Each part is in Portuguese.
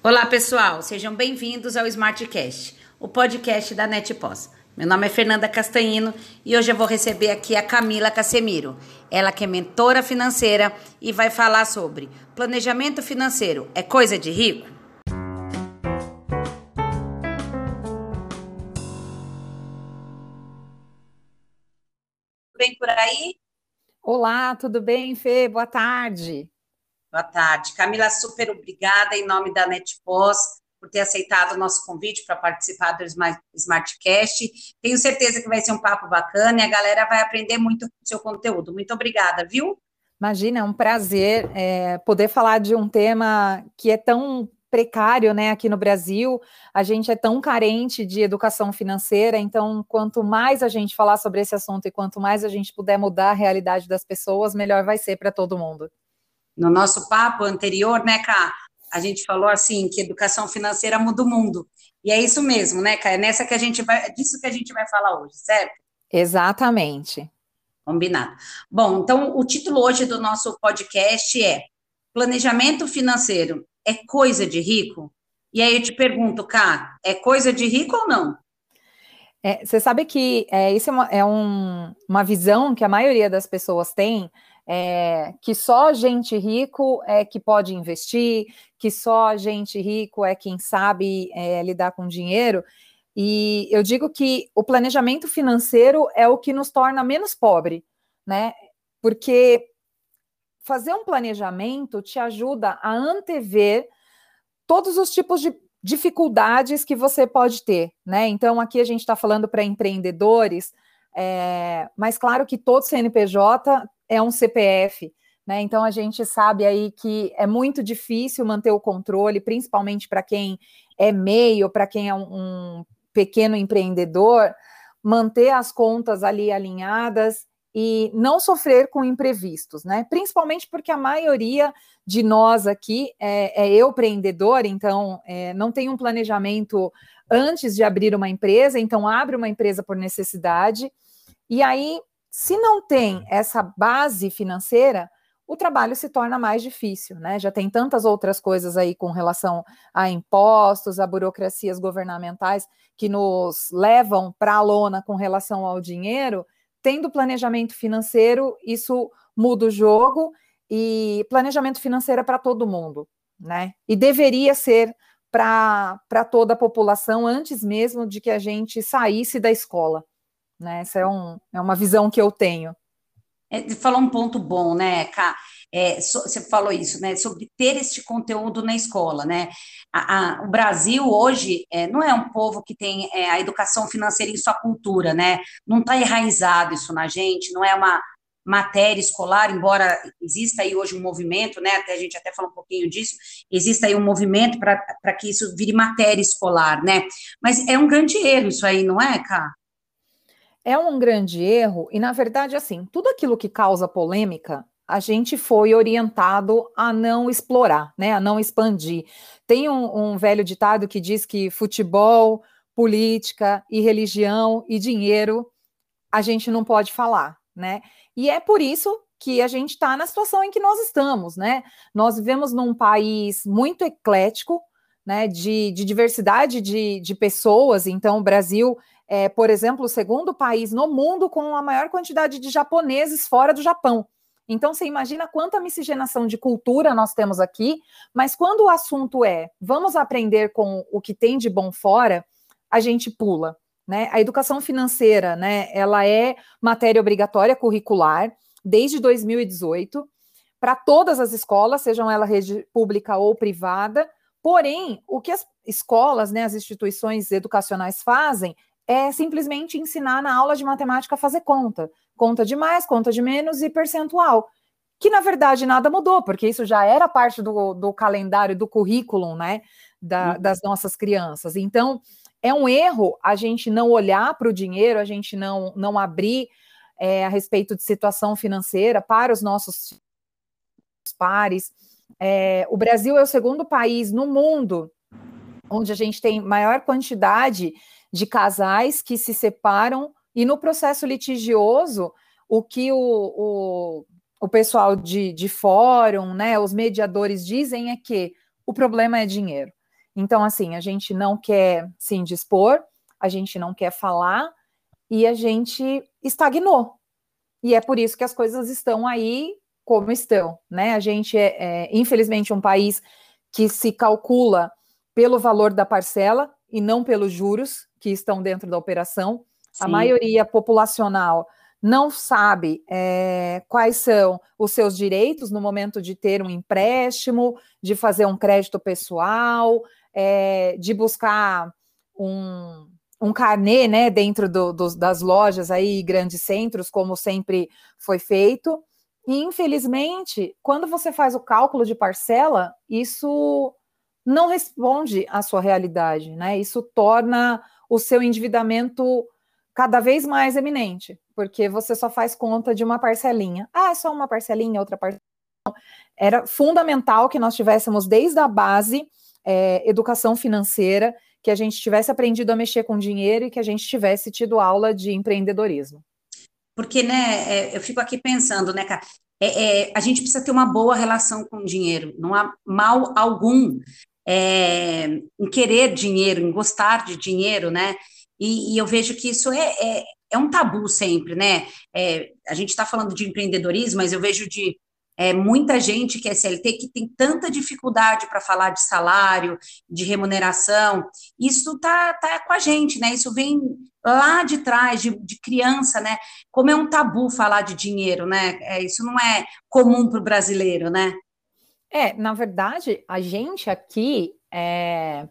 Olá, pessoal, sejam bem-vindos ao Smartcast, o podcast da NetPós. Meu nome é Fernanda Castanhino e hoje eu vou receber aqui a Camila Casemiro. Ela que é mentora financeira e vai falar sobre planejamento financeiro é coisa de rico? Bem por aí? Olá, tudo bem, Fê? Boa tarde. Boa tarde. Camila, super obrigada em nome da NetPós por ter aceitado o nosso convite para participar do Smartcast. Tenho certeza que vai ser um papo bacana e a galera vai aprender muito com o seu conteúdo. Muito obrigada, viu? Imagina, é um prazer é, poder falar de um tema que é tão precário, né, aqui no Brasil. A gente é tão carente de educação financeira, então quanto mais a gente falar sobre esse assunto e quanto mais a gente puder mudar a realidade das pessoas, melhor vai ser para todo mundo. No nosso papo anterior, né, Cá, a gente falou assim que educação financeira muda o mundo. E é isso mesmo, né, Cá? É nessa que a gente vai, é disso que a gente vai falar hoje, certo? Exatamente. Combinado. Bom, então o título hoje do nosso podcast é Planejamento financeiro é coisa de rico? E aí eu te pergunto, Cá, é coisa de rico ou não? É, você sabe que é, isso é, uma, é um, uma visão que a maioria das pessoas tem, é, que só gente rico é que pode investir, que só gente rico é quem sabe é, lidar com dinheiro. E eu digo que o planejamento financeiro é o que nos torna menos pobre, né? Porque fazer um planejamento te ajuda a antever todos os tipos de dificuldades que você pode ter, né? Então, aqui a gente está falando para empreendedores, é, mas claro que todo CNPJ é um CPF, né? Então a gente sabe aí que é muito difícil manter o controle, principalmente para quem é meio, para quem é um, um pequeno empreendedor, manter as contas ali alinhadas e não sofrer com imprevistos, né? Principalmente porque a maioria de nós aqui é, é eu empreendedor, então é, não tem um planejamento antes de abrir uma empresa, então abre uma empresa por necessidade, e aí se não tem essa base financeira, o trabalho se torna mais difícil, né? Já tem tantas outras coisas aí com relação a impostos, a burocracias governamentais que nos levam para a lona com relação ao dinheiro. Tendo planejamento financeiro, isso muda o jogo e planejamento financeiro é para todo mundo, né? E deveria ser para toda a população antes mesmo de que a gente saísse da escola. Né? Essa é, um, é uma visão que eu tenho. É, falou um ponto bom, né, Ká? É, so, você falou isso, né, sobre ter este conteúdo na escola, né? A, a, o Brasil hoje é, não é um povo que tem é, a educação financeira em sua cultura, né? Não está enraizado isso na gente, não é uma matéria escolar, embora exista aí hoje um movimento, né? Até a gente até falou um pouquinho disso, exista aí um movimento para que isso vire matéria escolar, né? Mas é um grande erro isso aí, não é, Cá? É um grande erro, e na verdade, assim, tudo aquilo que causa polêmica, a gente foi orientado a não explorar, né, a não expandir. Tem um, um velho ditado que diz que futebol, política e religião e dinheiro a gente não pode falar, né? E é por isso que a gente está na situação em que nós estamos, né? Nós vivemos num país muito eclético, né? De, de diversidade de, de pessoas. Então, o Brasil é, por exemplo, o segundo país no mundo com a maior quantidade de japoneses fora do Japão. Então, você imagina quanta miscigenação de cultura nós temos aqui, mas quando o assunto é vamos aprender com o que tem de bom fora, a gente pula. Né? A educação financeira, né, ela é matéria obrigatória curricular desde 2018 para todas as escolas, sejam elas rede pública ou privada. Porém, o que as escolas, né, as instituições educacionais fazem é simplesmente ensinar na aula de matemática a fazer conta. Conta de mais, conta de menos e percentual. Que na verdade nada mudou, porque isso já era parte do, do calendário, do currículo, né, da, uhum. das nossas crianças. Então, é um erro a gente não olhar para o dinheiro, a gente não, não abrir é, a respeito de situação financeira para os nossos pares. É, o Brasil é o segundo país no mundo onde a gente tem maior quantidade de casais que se separam e no processo litigioso, o que o, o, o pessoal de, de fórum, né, os mediadores dizem é que o problema é dinheiro. Então, assim, a gente não quer se indispor, a gente não quer falar e a gente estagnou. E é por isso que as coisas estão aí como estão, né? A gente é, é infelizmente, um país que se calcula pelo valor da parcela e não pelos juros que estão dentro da operação. Sim. A maioria populacional não sabe é, quais são os seus direitos no momento de ter um empréstimo, de fazer um crédito pessoal, é, de buscar um, um carnê né, dentro do, do, das lojas aí, grandes centros, como sempre foi feito. E, infelizmente, quando você faz o cálculo de parcela, isso não responde à sua realidade, né? Isso torna o seu endividamento cada vez mais eminente, porque você só faz conta de uma parcelinha. Ah, só uma parcelinha, outra parcelinha. Era fundamental que nós tivéssemos desde a base é, educação financeira, que a gente tivesse aprendido a mexer com dinheiro e que a gente tivesse tido aula de empreendedorismo. Porque, né, é, eu fico aqui pensando, né, cara, é, é, a gente precisa ter uma boa relação com o dinheiro, não há mal algum é, em querer dinheiro, em gostar de dinheiro, né? E, e eu vejo que isso é, é, é um tabu sempre, né? É, a gente está falando de empreendedorismo, mas eu vejo de é, muita gente que é SLT que tem tanta dificuldade para falar de salário, de remuneração. Isso tá, tá com a gente, né? Isso vem lá de trás, de, de criança, né? Como é um tabu falar de dinheiro, né? É, isso não é comum para o brasileiro, né? É, na verdade, a gente aqui é,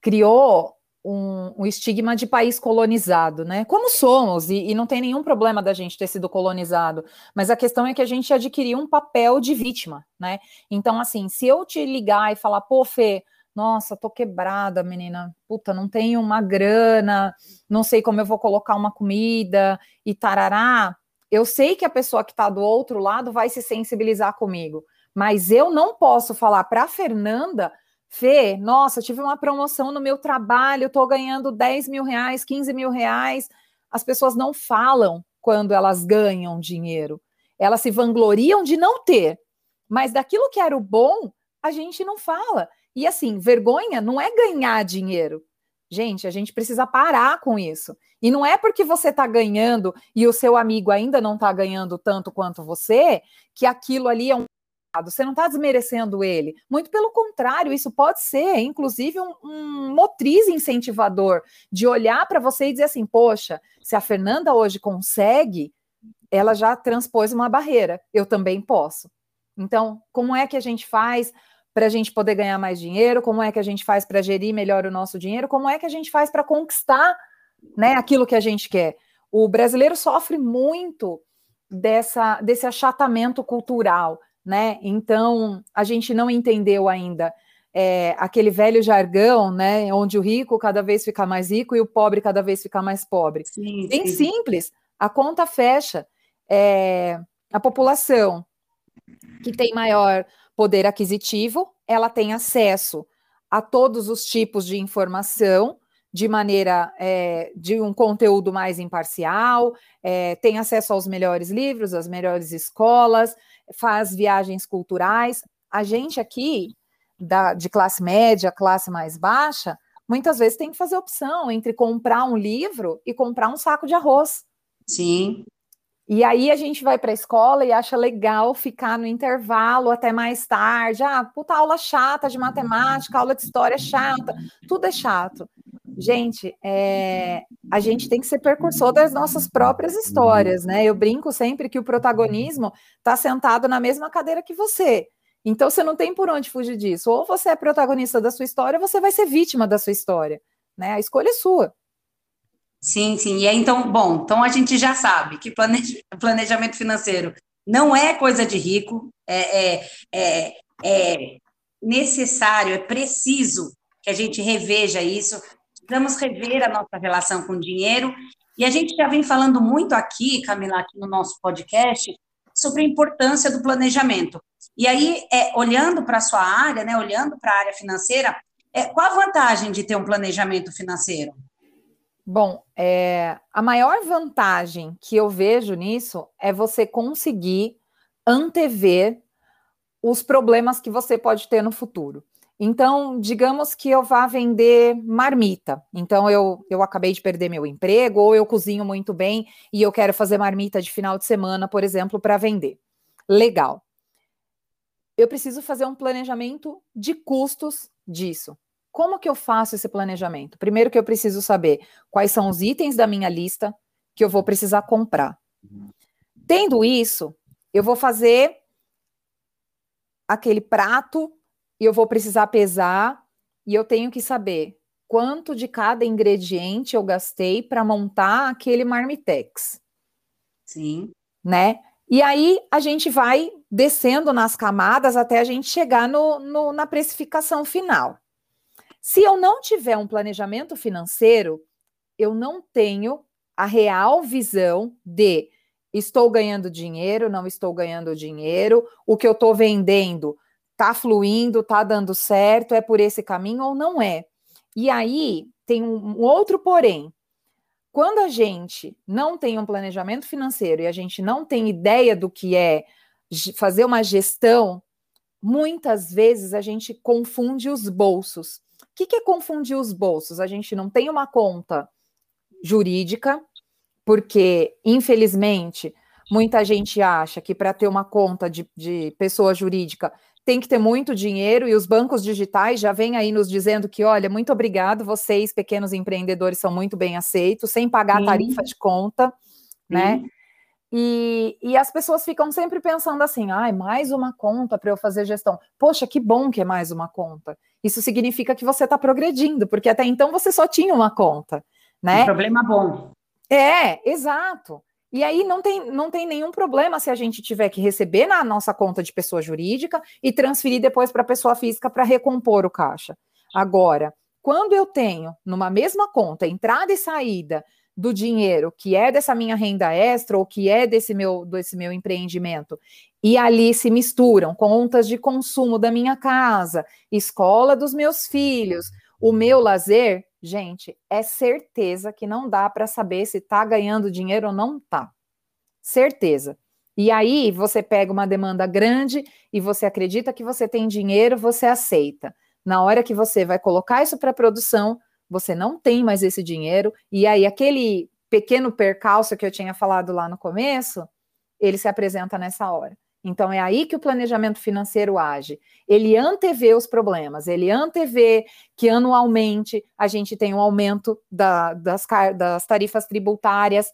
criou um, um, estigma de país colonizado, né? Como somos, e, e, não tem nenhum problema da gente ter sido colonizado, mas a questão é que a gente adquiriu um papel de vítima, né? Então, assim, se eu te ligar e falar, pô, Fê, nossa, tô quebrada, menina, puta, não tenho uma grana, não sei como eu vou colocar uma comida e tarará, eu sei que a pessoa que está do outro lado vai se sensibilizar comigo, mas eu não posso falar para a Fernanda Fê, nossa, tive uma promoção no meu trabalho, estou ganhando 10 mil reais, 15 mil reais. As pessoas não falam quando elas ganham dinheiro. Elas se vangloriam de não ter. Mas daquilo que era o bom, a gente não fala. E assim, vergonha não é ganhar dinheiro. Gente, a gente precisa parar com isso. E não é porque você está ganhando e o seu amigo ainda não está ganhando tanto quanto você, que aquilo ali é um você não está desmerecendo ele. Muito pelo contrário, isso pode ser, inclusive, um, um motriz incentivador de olhar para você e dizer assim: poxa, se a Fernanda hoje consegue, ela já transpôs uma barreira, eu também posso. Então, como é que a gente faz para a gente poder ganhar mais dinheiro? Como é que a gente faz para gerir melhor o nosso dinheiro? Como é que a gente faz para conquistar né, aquilo que a gente quer? O brasileiro sofre muito dessa, desse achatamento cultural né? Então a gente não entendeu ainda é, aquele velho jargão, né? Onde o rico cada vez fica mais rico e o pobre cada vez fica mais pobre. Sim, Bem sim. simples, a conta fecha. É, a população que tem maior poder aquisitivo, ela tem acesso a todos os tipos de informação de maneira é, de um conteúdo mais imparcial, é, tem acesso aos melhores livros, às melhores escolas, faz viagens culturais. A gente aqui, da, de classe média, classe mais baixa, muitas vezes tem que fazer opção entre comprar um livro e comprar um saco de arroz. Sim. E aí a gente vai para a escola e acha legal ficar no intervalo até mais tarde. Ah, puta aula chata de matemática, aula de história chata, tudo é chato. Gente, é, a gente tem que ser percursor das nossas próprias histórias, né? Eu brinco sempre que o protagonismo está sentado na mesma cadeira que você. Então você não tem por onde fugir disso. Ou você é protagonista da sua história, ou você vai ser vítima da sua história. Né? A escolha é sua. Sim, sim. E aí, então, bom, então a gente já sabe que planejamento financeiro não é coisa de rico, é, é, é, é necessário, é preciso que a gente reveja isso, precisamos rever a nossa relação com o dinheiro. E a gente já vem falando muito aqui, Camila, aqui no nosso podcast, sobre a importância do planejamento. E aí, é, olhando para a sua área, né, olhando para a área financeira, é, qual a vantagem de ter um planejamento financeiro? Bom, é, a maior vantagem que eu vejo nisso é você conseguir antever os problemas que você pode ter no futuro. Então, digamos que eu vá vender marmita. Então, eu, eu acabei de perder meu emprego, ou eu cozinho muito bem e eu quero fazer marmita de final de semana, por exemplo, para vender. Legal. Eu preciso fazer um planejamento de custos disso. Como que eu faço esse planejamento? Primeiro que eu preciso saber quais são os itens da minha lista que eu vou precisar comprar. Tendo isso, eu vou fazer aquele prato e eu vou precisar pesar e eu tenho que saber quanto de cada ingrediente eu gastei para montar aquele marmitex. Sim. Né? E aí a gente vai descendo nas camadas até a gente chegar no, no, na precificação final. Se eu não tiver um planejamento financeiro, eu não tenho a real visão de estou ganhando dinheiro, não estou ganhando dinheiro, o que eu estou vendendo tá fluindo, tá dando certo, é por esse caminho ou não é. E aí tem um outro porém. Quando a gente não tem um planejamento financeiro e a gente não tem ideia do que é fazer uma gestão, muitas vezes a gente confunde os bolsos. O que, que é confundir os bolsos? A gente não tem uma conta jurídica, porque, infelizmente, muita gente acha que para ter uma conta de, de pessoa jurídica tem que ter muito dinheiro e os bancos digitais já vêm aí nos dizendo que, olha, muito obrigado, vocês, pequenos empreendedores, são muito bem aceitos, sem pagar Sim. tarifa de conta, Sim. né? E, e as pessoas ficam sempre pensando assim: ai, mais uma conta para eu fazer gestão. Poxa, que bom que é mais uma conta. Isso significa que você está progredindo, porque até então você só tinha uma conta, né? Um problema bom. É, exato. E aí não tem, não tem nenhum problema se a gente tiver que receber na nossa conta de pessoa jurídica e transferir depois para pessoa física para recompor o caixa. Agora, quando eu tenho numa mesma conta entrada e saída do dinheiro que é dessa minha renda extra ou que é desse meu desse meu empreendimento e ali se misturam contas de consumo da minha casa, escola dos meus filhos, o meu lazer, gente, é certeza que não dá para saber se está ganhando dinheiro ou não está. Certeza. E aí você pega uma demanda grande e você acredita que você tem dinheiro, você aceita. Na hora que você vai colocar isso para produção, você não tem mais esse dinheiro, e aí aquele pequeno percalço que eu tinha falado lá no começo, ele se apresenta nessa hora. Então é aí que o planejamento financeiro age. Ele antevê os problemas, ele antevê que anualmente a gente tem um aumento da, das, das tarifas tributárias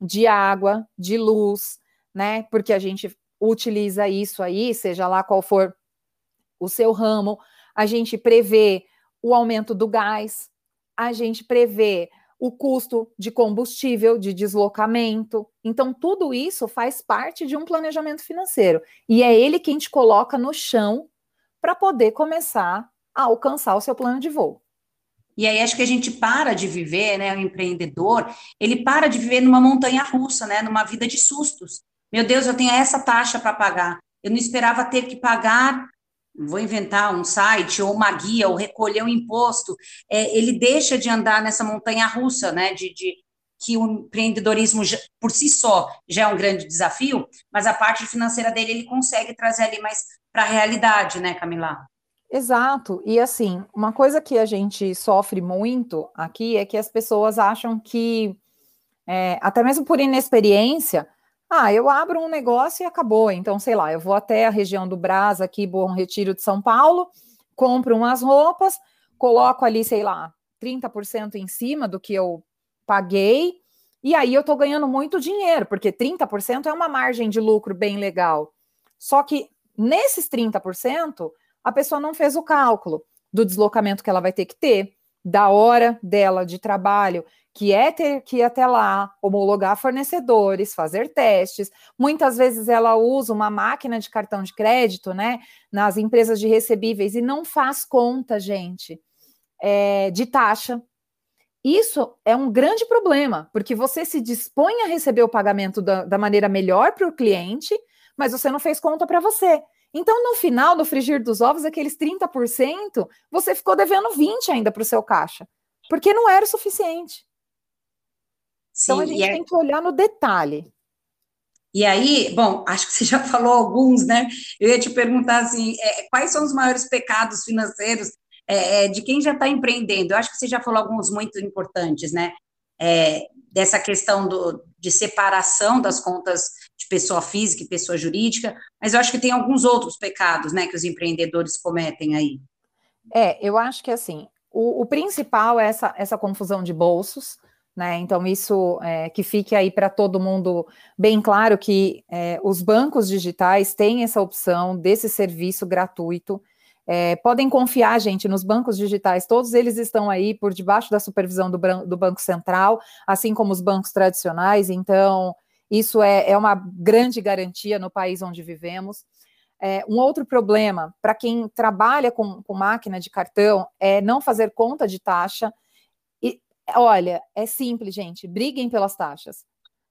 de água, de luz, né? Porque a gente utiliza isso aí, seja lá qual for o seu ramo, a gente prevê o aumento do gás, a gente prevê o custo de combustível, de deslocamento. Então, tudo isso faz parte de um planejamento financeiro. E é ele quem te coloca no chão para poder começar a alcançar o seu plano de voo. E aí acho que a gente para de viver, né? O empreendedor, ele para de viver numa montanha russa, né? Numa vida de sustos. Meu Deus, eu tenho essa taxa para pagar. Eu não esperava ter que pagar vou inventar um site ou uma guia ou recolher um imposto, é, ele deixa de andar nessa montanha russa, né, de, de que o empreendedorismo por si só já é um grande desafio, mas a parte financeira dele ele consegue trazer ali mais para a realidade, né, Camila? Exato. E assim, uma coisa que a gente sofre muito aqui é que as pessoas acham que, é, até mesmo por inexperiência, ah, eu abro um negócio e acabou. Então, sei lá, eu vou até a região do Brás, aqui, Bom Retiro de São Paulo, compro umas roupas, coloco ali, sei lá, 30% em cima do que eu paguei, e aí eu tô ganhando muito dinheiro, porque 30% é uma margem de lucro bem legal. Só que nesses 30%, a pessoa não fez o cálculo do deslocamento que ela vai ter que ter, da hora dela de trabalho, que é ter que ir até lá, homologar fornecedores, fazer testes. Muitas vezes ela usa uma máquina de cartão de crédito, né, nas empresas de recebíveis e não faz conta, gente, é, de taxa. Isso é um grande problema, porque você se dispõe a receber o pagamento da, da maneira melhor para o cliente, mas você não fez conta para você. Então, no final, no frigir dos ovos, aqueles 30%, você ficou devendo 20% ainda para o seu caixa, porque não era o suficiente. Sim, então a gente é... tem que olhar no detalhe. E aí, bom, acho que você já falou alguns, né? Eu ia te perguntar assim, é, quais são os maiores pecados financeiros é, é de quem já está empreendendo? Eu acho que você já falou alguns muito importantes, né? É, dessa questão do, de separação das contas de pessoa física e pessoa jurídica, mas eu acho que tem alguns outros pecados, né, que os empreendedores cometem aí. É, eu acho que assim, o, o principal é essa, essa confusão de bolsos, né? Então, isso é, que fique aí para todo mundo bem claro que é, os bancos digitais têm essa opção desse serviço gratuito. É, podem confiar, gente, nos bancos digitais, todos eles estão aí por debaixo da supervisão do, do Banco Central, assim como os bancos tradicionais, então isso é, é uma grande garantia no país onde vivemos. É, um outro problema para quem trabalha com, com máquina de cartão é não fazer conta de taxa. E olha, é simples, gente. Briguem pelas taxas,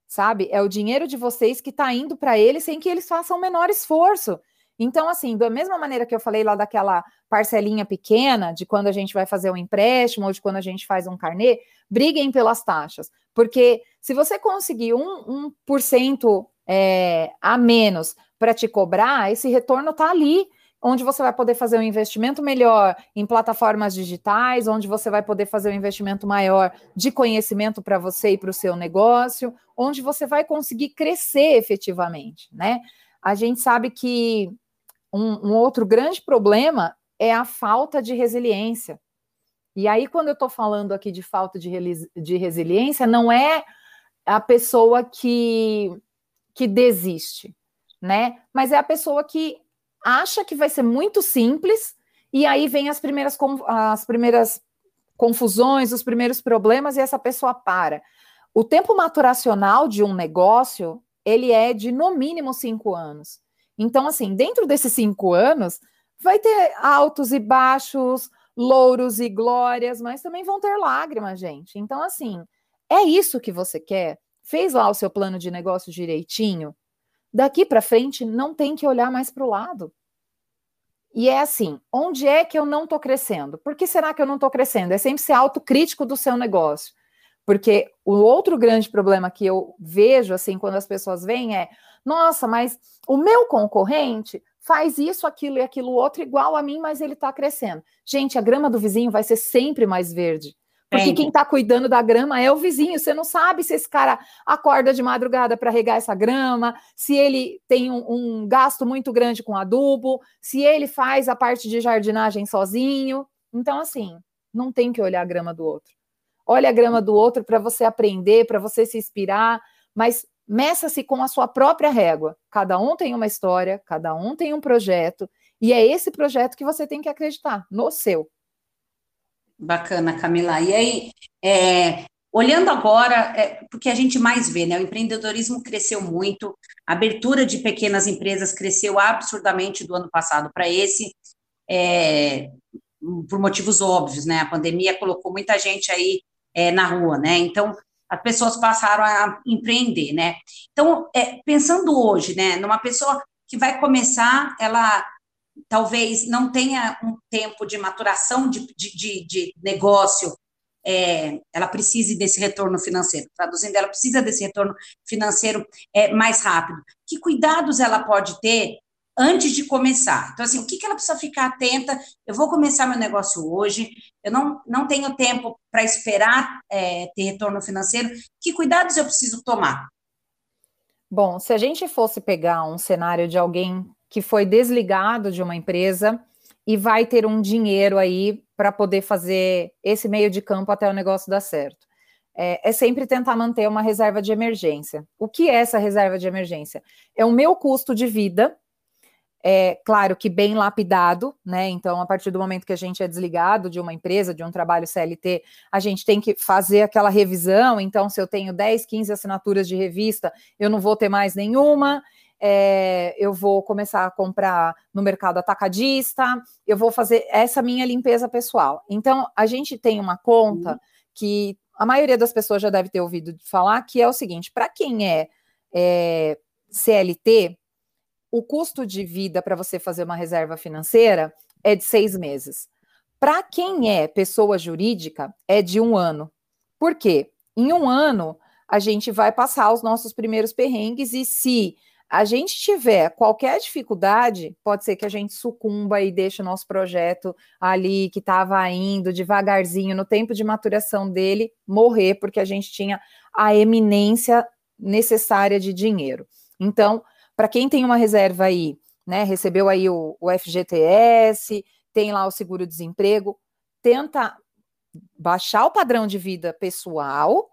sabe? É o dinheiro de vocês que está indo para eles sem que eles façam o menor esforço. Então, assim, da mesma maneira que eu falei lá daquela parcelinha pequena, de quando a gente vai fazer um empréstimo ou de quando a gente faz um carnê, briguem pelas taxas. Porque se você conseguir um, um por cento é, a menos para te cobrar, esse retorno está ali, onde você vai poder fazer um investimento melhor em plataformas digitais, onde você vai poder fazer um investimento maior de conhecimento para você e para o seu negócio, onde você vai conseguir crescer efetivamente, né? A gente sabe que um, um outro grande problema é a falta de resiliência. E aí, quando eu estou falando aqui de falta de, de resiliência, não é a pessoa que, que desiste né? Mas é a pessoa que acha que vai ser muito simples e aí vem as primeiras, as primeiras confusões, os primeiros problemas e essa pessoa para. O tempo maturacional de um negócio ele é de no mínimo cinco anos. Então, assim, dentro desses cinco anos, vai ter altos e baixos, louros e glórias, mas também vão ter lágrimas, gente. Então, assim, é isso que você quer? Fez lá o seu plano de negócio direitinho? daqui para frente não tem que olhar mais para o lado. E é assim, onde é que eu não estou crescendo? Por que será que eu não estou crescendo? É sempre ser autocrítico do seu negócio. Porque o outro grande problema que eu vejo, assim, quando as pessoas vêm é, nossa, mas o meu concorrente faz isso, aquilo e aquilo outro igual a mim, mas ele está crescendo. Gente, a grama do vizinho vai ser sempre mais verde. Porque quem está cuidando da grama é o vizinho. Você não sabe se esse cara acorda de madrugada para regar essa grama, se ele tem um, um, gasto muito grande com adubo, se ele faz a parte de jardinagem sozinho. Então, assim, não tem que olhar a grama do outro. Olha a grama do outro para você aprender, para você se inspirar, mas meça-se com a sua própria régua. Cada um tem uma história, cada um tem um projeto, e é esse projeto que você tem que acreditar, no seu. Bacana, Camila. E aí, é, olhando agora, é, porque a gente mais vê, né? O empreendedorismo cresceu muito, a abertura de pequenas empresas cresceu absurdamente do ano passado para esse, é, por motivos óbvios, né? A pandemia colocou muita gente aí é, na rua, né? Então, as pessoas passaram a empreender, né? Então, é, pensando hoje, né, numa pessoa que vai começar, ela talvez não tenha um tempo de maturação de, de, de, de negócio, é, ela precise desse retorno financeiro. Traduzindo, ela precisa desse retorno financeiro é, mais rápido. Que cuidados ela pode ter antes de começar? Então, assim, o que, que ela precisa ficar atenta? Eu vou começar meu negócio hoje, eu não, não tenho tempo para esperar é, ter retorno financeiro. Que cuidados eu preciso tomar? Bom, se a gente fosse pegar um cenário de alguém que foi desligado de uma empresa e vai ter um dinheiro aí para poder fazer esse meio de campo até o negócio dar certo. É, é, sempre tentar manter uma reserva de emergência. O que é essa reserva de emergência? É o meu custo de vida, é claro que bem lapidado, né? Então, a partir do momento que a gente é desligado de uma empresa, de um trabalho CLT, a gente tem que fazer aquela revisão. Então, se eu tenho 10, 15 assinaturas de revista, eu não vou ter mais nenhuma é, eu vou começar a comprar no mercado atacadista, eu vou fazer essa minha limpeza pessoal. Então, a gente tem uma conta uhum. que a maioria das pessoas já deve ter ouvido falar, que é o seguinte: para quem é, é CLT, o custo de vida para você fazer uma reserva financeira é de seis meses. Para quem é pessoa jurídica, é de um ano. Por quê? Em um ano, a gente vai passar os nossos primeiros perrengues e se a gente tiver qualquer dificuldade, pode ser que a gente sucumba e deixe o nosso projeto ali que estava indo devagarzinho no tempo de maturação dele morrer porque a gente tinha a eminência necessária de dinheiro. Então, para quem tem uma reserva aí, né, recebeu aí o, o FGTS, tem lá o seguro-desemprego, tenta baixar o padrão de vida pessoal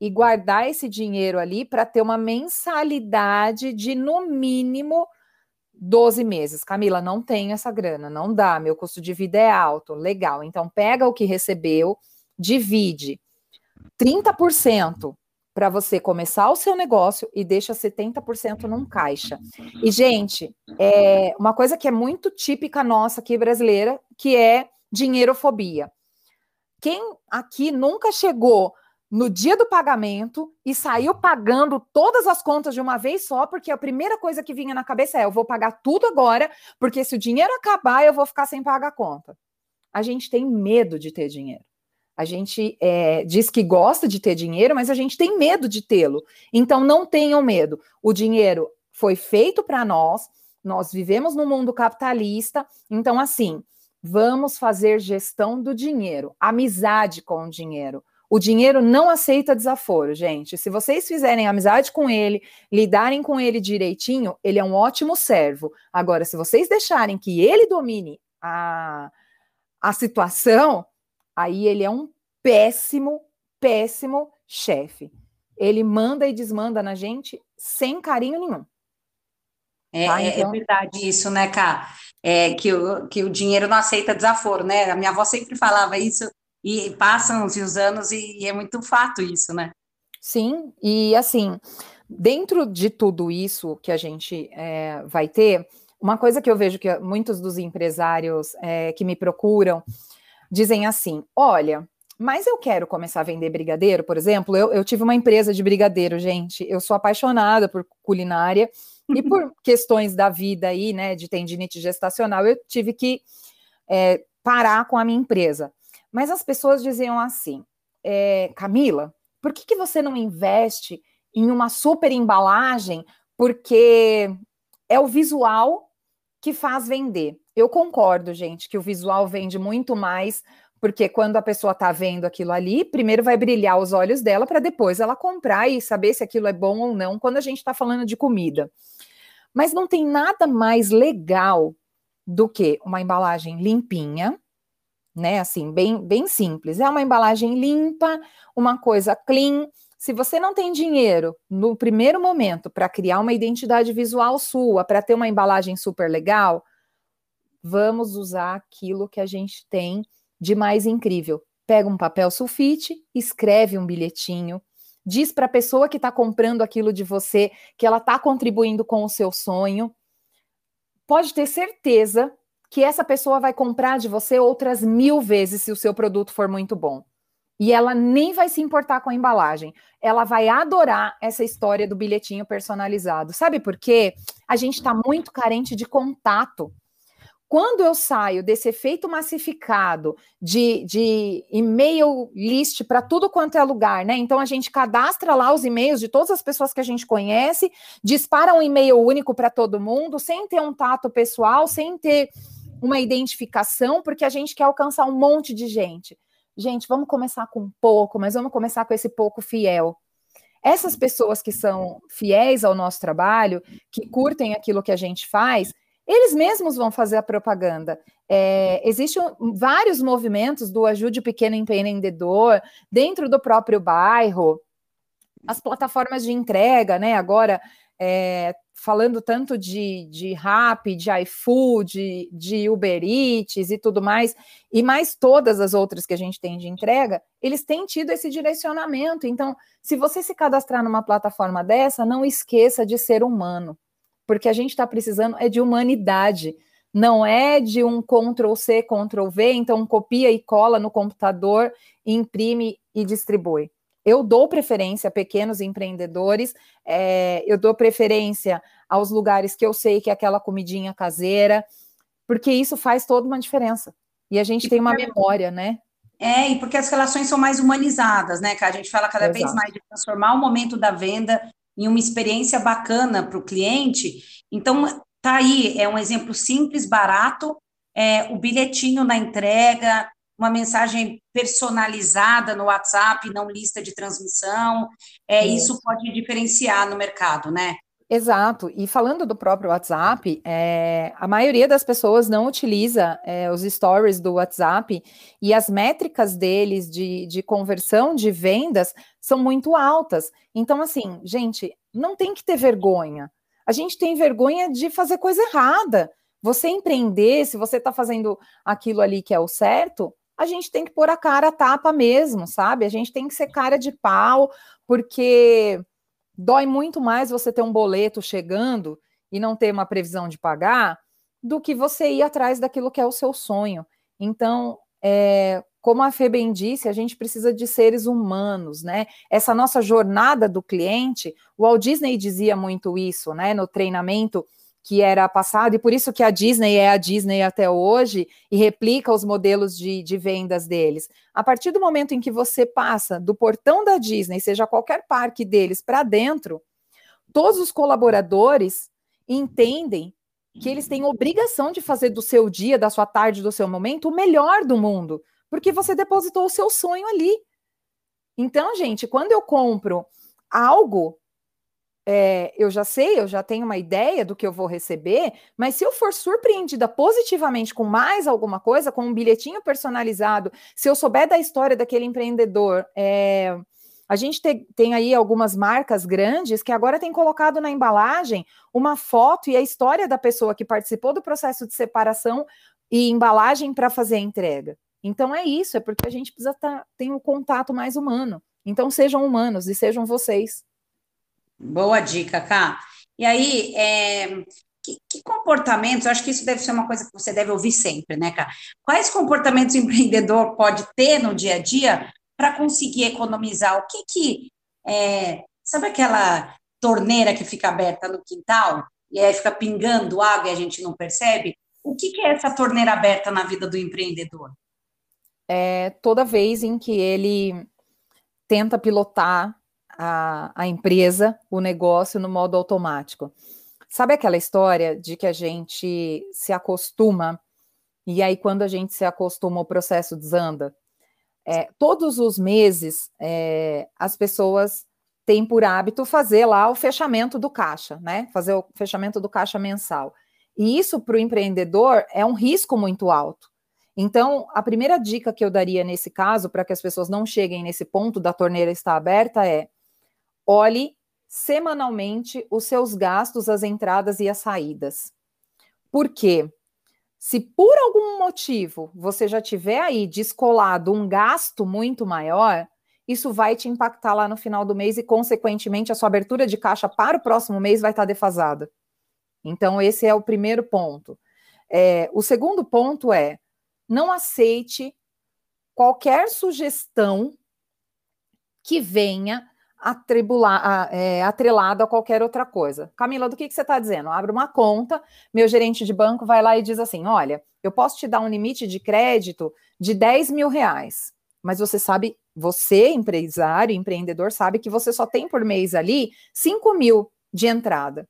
e guardar esse dinheiro ali para ter uma mensalidade de no mínimo 12 meses. Camila, não tenho essa grana, não dá, meu custo de vida é alto. Legal. Então pega o que recebeu, divide 30% para você começar o seu negócio e deixa 70% num caixa. E gente, é uma coisa que é muito típica nossa aqui brasileira, que é dinheirofobia. Quem aqui nunca chegou no dia do pagamento e saiu pagando todas as contas de uma vez só, porque a primeira coisa que vinha na cabeça é: eu vou pagar tudo agora, porque se o dinheiro acabar, eu vou ficar sem pagar a conta. A gente tem medo de ter dinheiro. A gente é, diz que gosta de ter dinheiro, mas a gente tem medo de tê-lo. Então, não tenham medo. O dinheiro foi feito para nós, nós vivemos no mundo capitalista. Então, assim, vamos fazer gestão do dinheiro, amizade com o dinheiro. O dinheiro não aceita desaforo, gente. Se vocês fizerem amizade com ele, lidarem com ele direitinho, ele é um ótimo servo. Agora, se vocês deixarem que ele domine a, a situação, aí ele é um péssimo, péssimo chefe. Ele manda e desmanda na gente sem carinho nenhum. É, tá? É, é então... é verdade isso, né, Cá? É, que, o, que o dinheiro não aceita desaforo, né? A minha avó sempre falava isso e passam os anos e, e é muito fato isso, né? Sim, e assim, dentro de tudo isso que a gente é, vai ter, uma coisa que eu vejo que muitos dos empresários é, que me procuram dizem assim: olha, mas eu quero começar a vender brigadeiro, por exemplo. Eu, eu tive uma empresa de brigadeiro, gente. Eu sou apaixonada por culinária e por questões da vida aí, né, de tendinite gestacional, eu tive que é, parar com a minha empresa. Mas as pessoas diziam assim: é, Camila, por que, que você não investe em uma super embalagem? Porque é o visual que faz vender. Eu concordo, gente, que o visual vende muito mais, porque quando a pessoa está vendo aquilo ali, primeiro vai brilhar os olhos dela para depois ela comprar e saber se aquilo é bom ou não, quando a gente está falando de comida. Mas não tem nada mais legal do que uma embalagem limpinha, né? Assim, bem, bem simples. É uma embalagem limpa, uma coisa clean. Se você não tem dinheiro no primeiro momento para criar uma identidade visual sua, para ter uma embalagem super legal, vamos usar aquilo que a gente tem de mais incrível. Pega um papel sulfite, escreve um bilhetinho, diz para a pessoa que está comprando aquilo de você que ela está contribuindo com o seu sonho. Pode ter certeza que essa pessoa vai comprar de você outras mil vezes se o seu produto for muito bom. E ela nem vai se importar com a embalagem. Ela vai adorar essa história do bilhetinho personalizado. Sabe por quê? A gente está muito carente de contato. Quando eu saio desse efeito massificado de, de e-mail list para tudo quanto é lugar, né? Então a gente cadastra lá os e-mails de todas as pessoas que a gente conhece, dispara um e-mail único para todo mundo, sem ter um tato pessoal, sem ter uma identificação, porque a gente quer alcançar um monte de gente. Gente, vamos começar com pouco, mas vamos começar com esse pouco fiel. Essas pessoas que são fiéis ao nosso trabalho, que curtem aquilo que a gente faz, eles mesmos vão fazer a propaganda. É, Existem vários movimentos do Ajude o Pequeno Empreendedor dentro do próprio bairro, as plataformas de entrega, né? Agora é, falando tanto de, de Rap, de iFood, de Uber Eats e tudo mais, e mais todas as outras que a gente tem de entrega, eles têm tido esse direcionamento. Então, se você se cadastrar numa plataforma dessa, não esqueça de ser humano, porque a gente está precisando é de humanidade. Não é de um Ctrl C, Ctrl V, então copia e cola no computador, imprime e distribui. Eu dou preferência a pequenos empreendedores, é, eu dou preferência aos lugares que eu sei que é aquela comidinha caseira, porque isso faz toda uma diferença. E a gente tem uma memória, né? É, e porque as relações são mais humanizadas, né, que a gente fala cada Exato. vez mais de transformar o momento da venda em uma experiência bacana para o cliente. Então, tá aí, é um exemplo simples, barato, é, o bilhetinho na entrega, uma mensagem personalizada no WhatsApp, não lista de transmissão. É, isso. isso pode diferenciar no mercado, né? Exato. E falando do próprio WhatsApp, é, a maioria das pessoas não utiliza é, os stories do WhatsApp e as métricas deles de, de conversão de vendas são muito altas. Então, assim, gente, não tem que ter vergonha. A gente tem vergonha de fazer coisa errada. Você empreender, se você está fazendo aquilo ali que é o certo, a gente tem que pôr a cara a tapa mesmo, sabe? A gente tem que ser cara de pau, porque dói muito mais você ter um boleto chegando e não ter uma previsão de pagar do que você ir atrás daquilo que é o seu sonho. Então, é, como a Fê bem disse, a gente precisa de seres humanos, né? Essa nossa jornada do cliente, o Walt Disney dizia muito isso, né? No treinamento que era passado, e por isso que a Disney é a Disney até hoje e replica os modelos de, de vendas deles. A partir do momento em que você passa do portão da Disney, seja qualquer parque deles, para dentro, todos os colaboradores entendem que eles têm obrigação de fazer do seu dia, da sua tarde, do seu momento, o melhor do mundo, porque você depositou o seu sonho ali. Então, gente, quando eu compro algo é, eu já sei, eu já tenho uma ideia do que eu vou receber, mas se eu for surpreendida positivamente com mais alguma coisa, com um bilhetinho personalizado, se eu souber da história daquele empreendedor, é, a gente te, tem aí algumas marcas grandes que agora tem colocado na embalagem uma foto e a história da pessoa que participou do processo de separação e embalagem para fazer a entrega. Então é isso, é porque a gente precisa tá, ter um contato mais humano. Então sejam humanos e sejam vocês. Boa dica, Cá. E aí, é, que, que, comportamentos, eu acho que isso deve ser uma coisa que você deve ouvir sempre, né, Cá? Quais comportamentos o empreendedor pode ter no dia a dia para conseguir economizar? O que que, é, sabe aquela torneira que fica aberta no quintal e aí fica pingando água e a gente não percebe? O que, que é essa torneira aberta na vida do empreendedor? É toda vez em que ele tenta pilotar a, a empresa, o negócio no modo automático. Sabe aquela história de que a gente se acostuma e aí quando a gente se acostuma o processo desanda? É, todos os meses é, as pessoas têm por hábito fazer lá o fechamento do caixa, né? Fazer o fechamento do caixa mensal. E isso para o empreendedor é um risco muito alto. Então, a primeira dica que eu daria nesse caso, para que as pessoas não cheguem nesse ponto da torneira estar aberta, é olhe semanalmente os seus gastos, as entradas e as saídas. Por quê? Se por algum motivo você já tiver aí descolado um gasto muito maior, isso vai te impactar lá no final do mês e, consequentemente, a sua abertura de caixa para o próximo mês vai estar defasada. Então, esse é o primeiro ponto. É, o segundo ponto é: não aceite qualquer sugestão que venha atribular, é, atrelado a qualquer outra coisa. Camila, do que, que você está dizendo? Abre uma conta, meu gerente de banco vai lá e diz assim: olha, eu posso te dar um limite de crédito de 10 mil reais, mas você sabe, você, empresário, empreendedor, sabe que você só tem por mês ali 5 mil de entrada.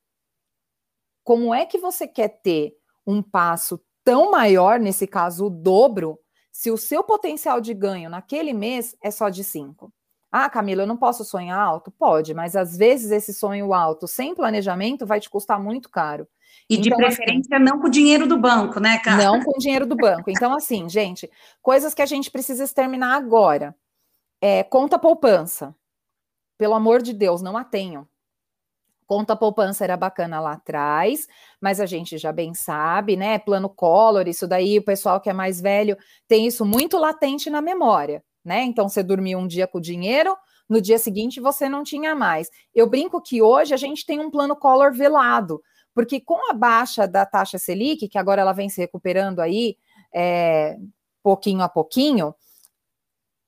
Como é que você quer ter um passo tão maior, nesse caso, o dobro, se o seu potencial de ganho naquele mês é só de 5? Ah, Camila, eu não posso sonhar alto? Pode, mas às vezes esse sonho alto sem planejamento vai te custar muito caro. E então, de assim preferência assim, não com o dinheiro do banco, né, cara? Não com o dinheiro do banco. Então, assim, gente, coisas que a gente precisa exterminar agora. É, conta poupança. Pelo amor de Deus, não a tenham. Conta poupança era bacana lá atrás, mas a gente já bem sabe, né? Plano Collor, isso daí, o pessoal que é mais velho tem isso muito latente na memória né? Então você dormia um dia com dinheiro, no dia seguinte você não tinha mais. Eu brinco que hoje a gente tem um plano color velado, porque com a baixa da taxa Selic, que agora ela vem se recuperando aí é, pouquinho a pouquinho,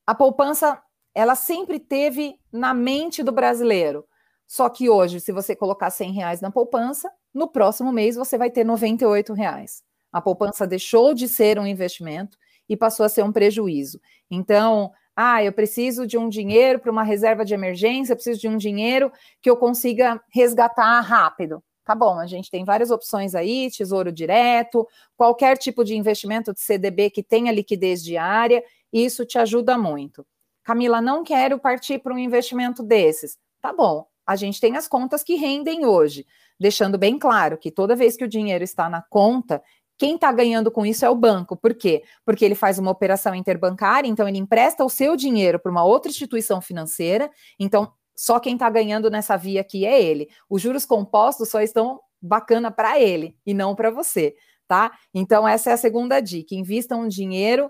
a poupança ela sempre teve na mente do brasileiro. Só que hoje, se você colocar 100 reais na poupança, no próximo mês você vai ter 98 reais. A poupança deixou de ser um investimento e passou a ser um prejuízo. Então, ah, eu preciso de um dinheiro para uma reserva de emergência, eu preciso de um dinheiro que eu consiga resgatar rápido. Tá bom, a gente tem várias opções aí, tesouro direto, qualquer tipo de investimento de CDB que tenha liquidez diária, isso te ajuda muito. Camila, não quero partir para um investimento desses. Tá bom, a gente tem as contas que rendem hoje, deixando bem claro que toda vez que o dinheiro está na conta, quem está ganhando com isso é o banco. Por quê? Porque ele faz uma operação interbancária, então ele empresta o seu dinheiro para uma outra instituição financeira, então só quem está ganhando nessa via aqui é ele. Os juros compostos só estão bacana para ele e não para você, tá? Então, essa é a segunda dica: invistam dinheiro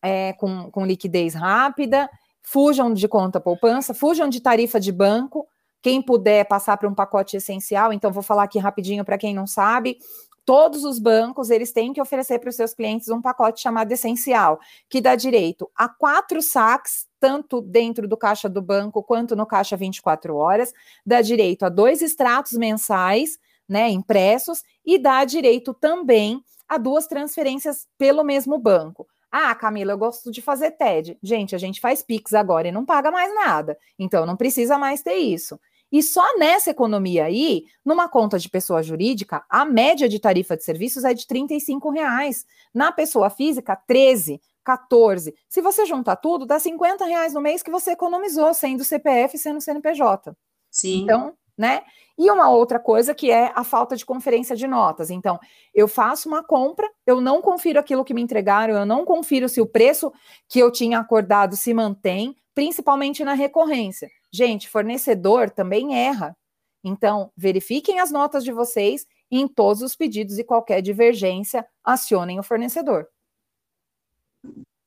é, com, com liquidez rápida, fujam de conta poupança, fujam de tarifa de banco. Quem puder passar para um pacote essencial, então vou falar aqui rapidinho para quem não sabe todos os bancos eles têm que oferecer para os seus clientes um pacote chamado essencial, que dá direito a quatro saques, tanto dentro do caixa do banco quanto no caixa 24 horas, dá direito a dois extratos mensais, né, impressos, e dá direito também a duas transferências pelo mesmo banco. Ah, Camila, eu gosto de fazer TED. Gente, a gente faz Pix agora e não paga mais nada. Então não precisa mais ter isso. E só nessa economia aí, numa conta de pessoa jurídica, a média de tarifa de serviços é de R$ reais. Na pessoa física, 13, 14. Se você juntar tudo, dá 50 reais no mês que você economizou, sendo CPF e sendo CNPJ. Sim. Então, né? E uma outra coisa que é a falta de conferência de notas. Então, eu faço uma compra, eu não confiro aquilo que me entregaram, eu não confiro se o preço que eu tinha acordado se mantém, principalmente na recorrência. Gente, fornecedor também erra. Então, verifiquem as notas de vocês e em todos os pedidos e qualquer divergência, acionem o fornecedor.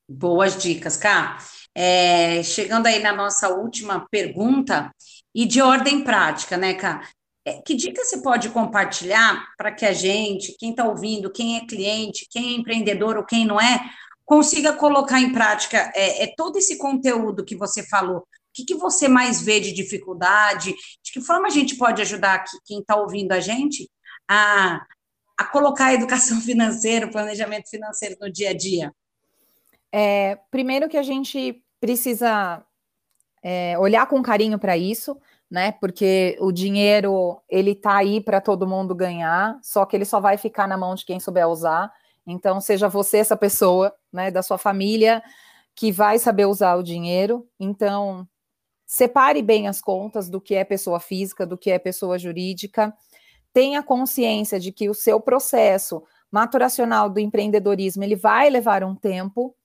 Boas dicas, Cá. É, chegando aí na nossa última pergunta, e de ordem prática, né, Cá? É, que dica você pode compartilhar para que a gente, quem está ouvindo, quem é cliente, quem é empreendedor ou quem não é, consiga colocar em prática é, é todo esse conteúdo que você falou que, que você mais vê de dificuldade? De que forma a gente pode ajudar aqui, quem está ouvindo a gente a, a colocar a educação financeira, o planejamento financeiro no dia a dia? É, primeiro que a gente precisa é, olhar com carinho para isso, né? Porque o dinheiro ele está aí para todo mundo ganhar, só que ele só vai ficar na mão de quem souber usar. Então, seja você essa pessoa, né, da sua família que vai saber usar o dinheiro. Então, separe bem as contas do que é pessoa física, do que é pessoa jurídica, tenha consciência de que o seu processo maturacional do empreendedorismo ele vai levar um tempo.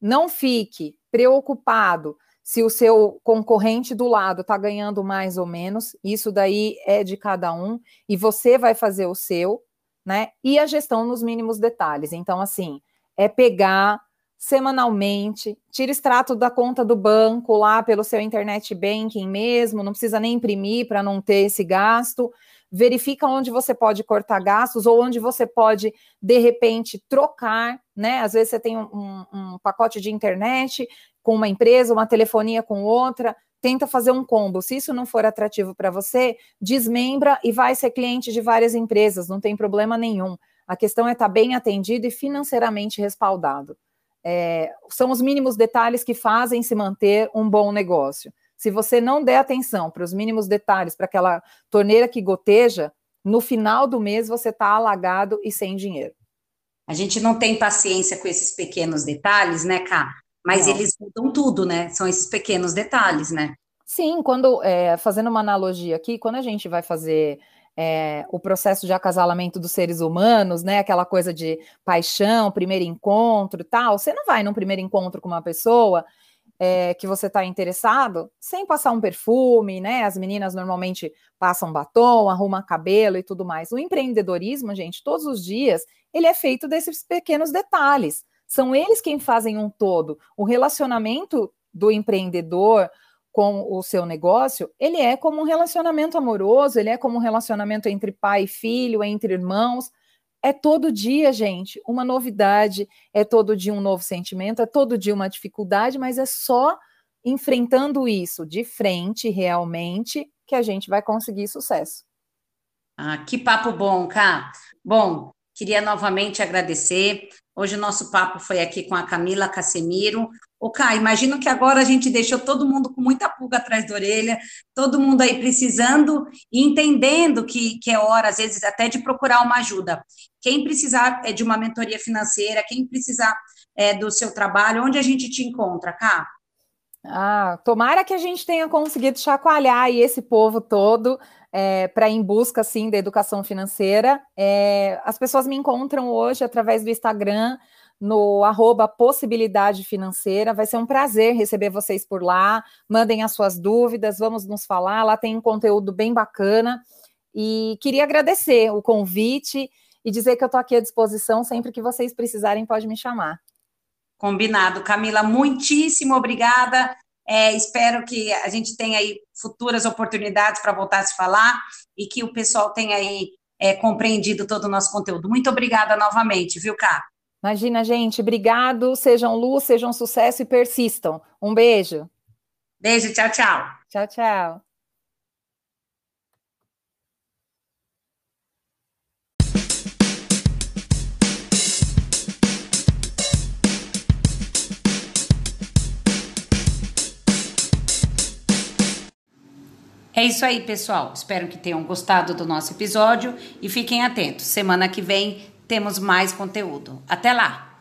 Não fique preocupado se o seu concorrente do lado está ganhando mais ou menos, isso daí é de cada um, e você vai fazer o seu, né? E a gestão nos mínimos detalhes. Então, assim, é pegar semanalmente, tira extrato da conta do banco lá pelo seu internet banking mesmo, não precisa nem imprimir para não ter esse gasto. Verifica onde você pode cortar gastos ou onde você pode, de repente, trocar, né? Às vezes você tem um, um pacote de internet com uma empresa, uma telefonia com outra, tenta fazer um combo. Se isso não for atrativo para você, desmembra e vai ser cliente de várias empresas, não tem problema nenhum. A questão é estar tá bem atendido e financeiramente respaldado. É, são os mínimos detalhes que fazem se manter um bom negócio. Se você não der atenção para os mínimos detalhes, para aquela torneira que goteja, no final do mês você está alagado e sem dinheiro. A gente não tem paciência com esses pequenos detalhes, né, Cá? Mas não. eles mudam tudo, né? São esses pequenos detalhes, né? Sim, quando é, fazendo uma analogia aqui, quando a gente vai fazer é, o processo de acasalamento dos seres humanos, né? Aquela coisa de paixão, primeiro encontro tal. Você não vai num primeiro encontro com uma pessoa é, que você está interessado sem passar um perfume, né? As meninas normalmente passam batom, arrumam cabelo e tudo mais. O empreendedorismo, gente, todos os dias, ele é feito desses pequenos detalhes. São eles quem fazem um todo. O relacionamento do empreendedor, com o seu negócio, ele é como um relacionamento amoroso, ele é como um relacionamento entre pai e filho, entre irmãos. É todo dia, gente, uma novidade, é todo dia um novo sentimento, é todo dia uma dificuldade, mas é só enfrentando isso de frente, realmente, que a gente vai conseguir sucesso. Ah, que papo bom, Cá. Bom, queria novamente agradecer. Hoje o nosso papo foi aqui com a Camila Casemiro. O Cá, imagino que agora a gente deixou todo mundo com muita pulga atrás da orelha, todo mundo aí precisando e entendendo que, que é hora, às vezes, até de procurar uma ajuda. Quem precisar é, de uma mentoria financeira, quem precisar é, do seu trabalho, onde a gente te encontra, Cá? Ah, tomara que a gente tenha conseguido chacoalhar esse povo todo é, para em busca assim da educação financeira. É, as pessoas me encontram hoje através do Instagram no arroba possibilidade financeira. Vai ser um prazer receber vocês por lá. Mandem as suas dúvidas, vamos nos falar. Lá tem um conteúdo bem bacana. E queria agradecer o convite e dizer que eu estou aqui à disposição. Sempre que vocês precisarem, pode me chamar. Combinado. Camila, muitíssimo obrigada. É, espero que a gente tenha aí futuras oportunidades para voltar a se falar e que o pessoal tenha aí é, compreendido todo o nosso conteúdo. Muito obrigada novamente, viu, Cá? Imagina, gente. Obrigado. Sejam luz, sejam sucesso e persistam. Um beijo. Beijo, tchau, tchau. Tchau, tchau. É isso aí, pessoal. Espero que tenham gostado do nosso episódio e fiquem atentos. Semana que vem temos mais conteúdo. Até lá!